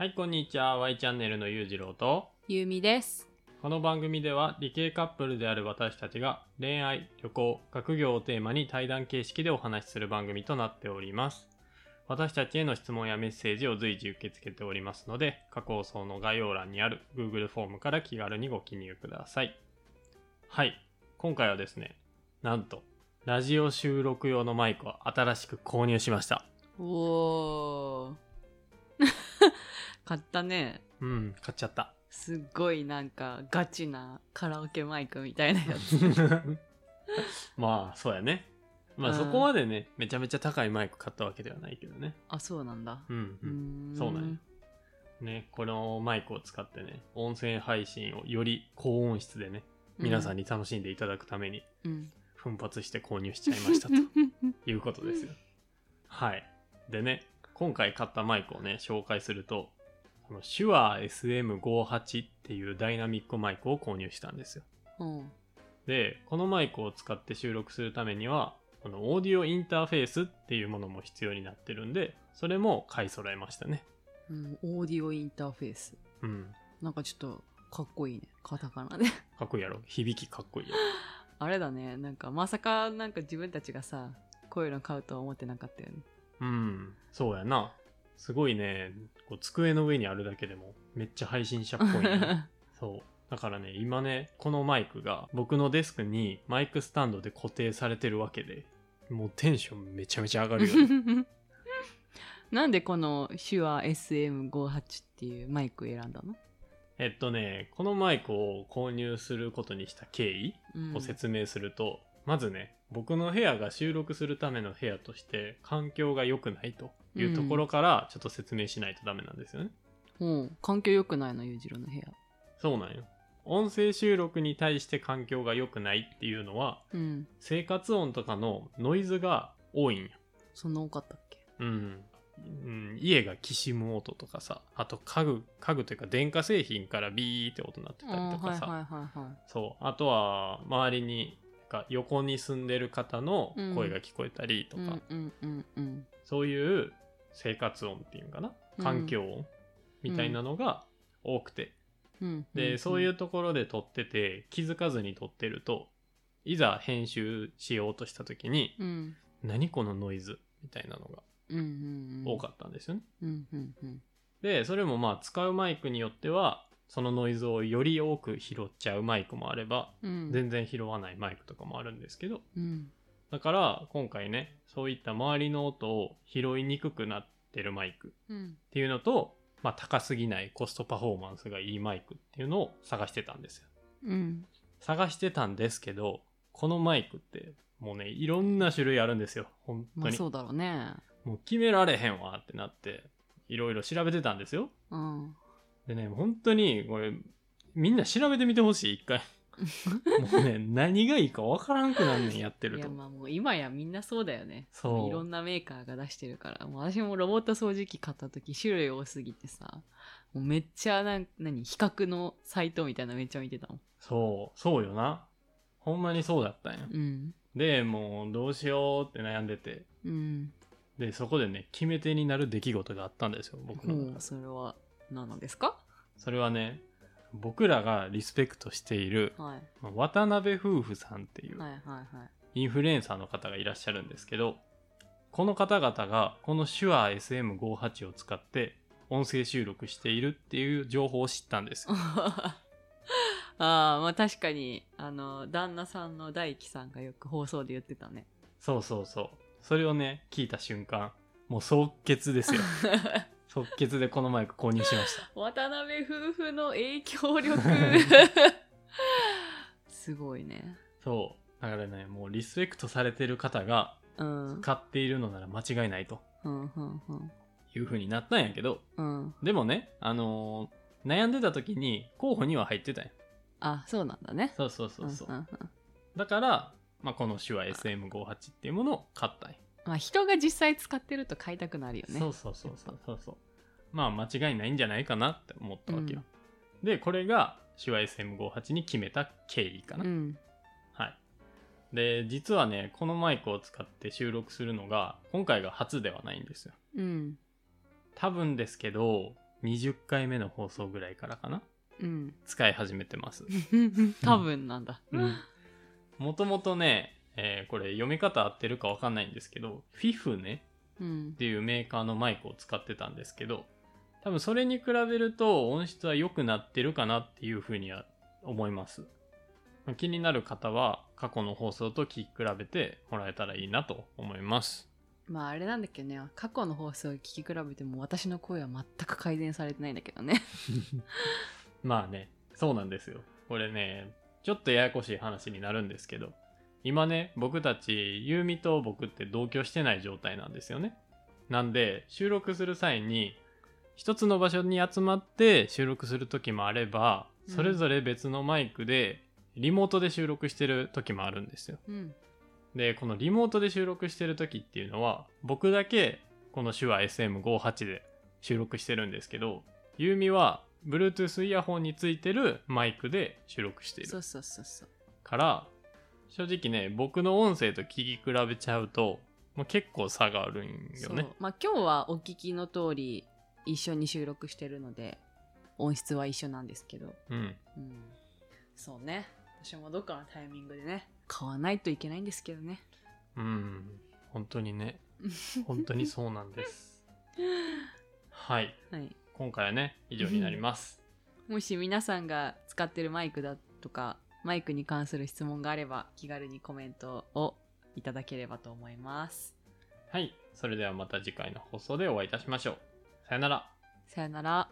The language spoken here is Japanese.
はい、こんにちは。Y チャンネルのゆうじろうと、ゆうみです。この番組では理系カップルである私たちが恋愛、旅行、学業をテーマに対談形式でお話しする番組となっております。私たちへの質問やメッセージを随時受け付けておりますので、過去放送の概要欄にある Google フォームから気軽にご記入ください。はい、今回はですね、なんと、ラジオ収録用のマイクを新しく購入しました。おー。買ったね。うん、買っちゃった。すっごいなんかガチなカラオケマイクみたいなやつ。まあそうやねまあうんそこまでね、めちゃめちゃ高いマイク買ったわけではないけどねあ、そうなんだ。うん、ううんそうなんよねこのマイクを使ってね音声配信をより高音質でね皆さんに。に楽しんでいただくためにうん。奮発して購入しちゃいましたと いうことですよはいでね今回買ったマイクをね紹介するとこの手話 SM58 っていうダイナミックマイクを購入したんですようん。で、このマイクを使って収録するためには、このオーディオインターフェースっていうものも必要になってるんで、それも買い揃えましたね。うんオーディオインターフェース。うん。なんかちょっとかっこいいね。カタカナで。かっこいいやろ 響きかっこいいやろ。あれだね。なんかまさかなんか自分たちがさ、こういうの買うとは思ってなかったよね。うん。そうやな。すごいね、こう机の上にあるだけでもめっちゃ配信者っぽいね。そう。だからね、今ね、このマイクが僕のデスクにマイクスタンドで固定されてるわけで、もうテンションめちゃめちゃ上がるよね。なんでこの手話 SM58 っていうマイク選んだの、えっとね、このマイクを購入することにした経緯うんを説明すると、まずね僕の部屋が収録するための部屋として環境が良くないというところからちょっと説明しないとダメなんですよね、うん、環境良くないの裕次郎の部屋。そうなんよ。音声収録に対して環境が良くないっていうのはうん。生活音とかのノイズが多いんよ。そんな多かったっけ？うん、うん、家がきしむ音とかさあと家具家具というか電化製品からビーって音鳴ってたりとかさ、そう。あとは周りにか横に住んでる方の声が聞こえたりとか、そういう生活音っていうのかな？うん。環境音みたいなのが多くて、うん。で、そういううところで撮ってて気づかずに撮ってるといざ編集しようとした時に、んうん。何このノイズみたいなのが多かったんですよね、でそれもまあ使うマイクによってはそのノイズをより多く拾っちゃうマイクもあればうん。全然拾わないマイクとかもあるんですけどうん。だから今回ねそういった周りの音を拾いにくくなってるマイクっうん。ていうのと、まあ、高すぎないコストパフォーマンスがいいマイクっていうのを探してたんですよ。うん。探してたんですけどこのマイクってもうねいろんな種類あるんですよ。本当に、まあそうだろうね。もう決められへんわってなっていろいろ調べてたんですよ。うんでね本当にこれみんな調べてみてほしい一回。もうね何がいいかわからんくなんねんやってると。いやまあもう今やみんなそうだよね。そう。いろんなメーカーが出してるから。もう私もロボット掃除機買った時種類多すぎてさ。もうめっちゃなん何比較のサイトみたいなのめっちゃ見てたもん。そう。そうよな。ほんまにそうだったんや。うん。でもうどうしようって悩んでて。うん。でそこでね決め手になる出来事があったんですよ僕の中で。ほうそれは何なんですか？それはね僕らがリスペクトしているはい。まあ渡辺夫婦さんっていうインフルエンサーの方がいらっしゃるんですけどこの方々がこの手話 SM58 を使って音声収録しているっていう情報を知ったんですよ。ああまあ確かにあの旦那さんの大輝さんがよく放送で言ってたね。そうそうそう。それをね聞いた瞬間もう即決ですよ 即決でこのマイク購入しました。渡辺夫婦の影響力。すごいね。そう。だからねもうリスペクトされてる方がうん。買っているのなら間違いないとうんうんうん。いう風になったんやけどうん。でもねあのー悩んでた時に候補には入ってたんや。あそうなんだね。そうそうそうそう、だから、まあ、この手話 SM58 っていうものを買ったんやまあ人が実際使ってると買いたくなるよね。そうそうそうそうそう。そう。まあ間違いないんじゃないかなって思ったわけよ、でこれが手話 SM58 に決めた経緯かな、うん。はい。で実はねこのマイクを使って収録するのが今回が初ではないんですよ。うん。多分ですけど20回目の放送ぐらいからかな。うん。使い始めてます。多分なんだ。もともとね、えーこれ読み方合ってるかわかんないんですけど、フィフネうんっていうメーカーのマイクを使ってたんですけど、多分それに比べると音質は良くなってるかなっていうふうには思います。まあ気になる方は過去の放送と聞き比べてもらえたらいいなと思います。まああれなんだけどね過去の放送を聞き比べても私の声は全く改善されてないんだけどね まあね、そうなんですよ。これね、ちょっとややこしい話になるんですけど、今ね、僕たち、ユーミと僕って同居してない状態なんですよね。なんで、収録する際に、一つの場所に集まって収録する時もあれば、うんそれぞれ別のマイクで、リモートで収録してる時もあるんですよ。うんで、このリモートで収録してる時っていうのは、僕だけこの手話 SM58 で収録してるんですけど、ユーミは Bluetooth イヤホンについてるマイクで収録しているそうそうそうそうから、正直ね、僕の音声と聞き比べちゃうと、もう結構差があるんよね。まあ今日はお聞きの通り一緒に収録してるので音質は一緒なんですけどうん。うんそうね私もどっかのタイミングでね買わないといけないんですけどねうん。本当にね、本当にそうなんです。はい。はい今回はね、以上になります。もし皆さんが使ってるマイクだとかマイクに関する質問があれば気軽にコメントをいただければと思いますはい。それではまた次回の放送でお会いいたしましょう。さよなら。さよなら